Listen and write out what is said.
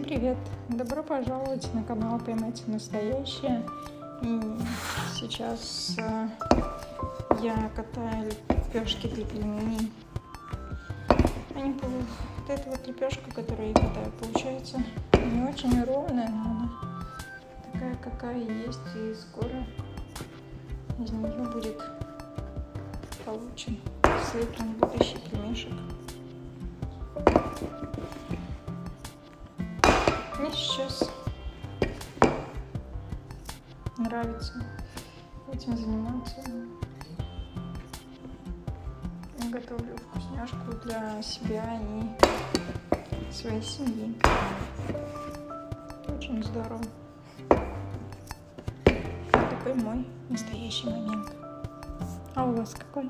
привет! Добро пожаловать на канал Поймайте Настоящее. И сейчас э, я катаю лепешки для пельменей. Они. Вот эта вот лепешка, которую я катаю, получается не очень ровная, но она такая, какая есть. И скоро из нее будет получен слеплен будущий пельмешек. Мне сейчас нравится этим заниматься. Я готовлю вкусняшку для себя и своей семьи. Очень здорово. Такой мой настоящий момент. А у вас какой?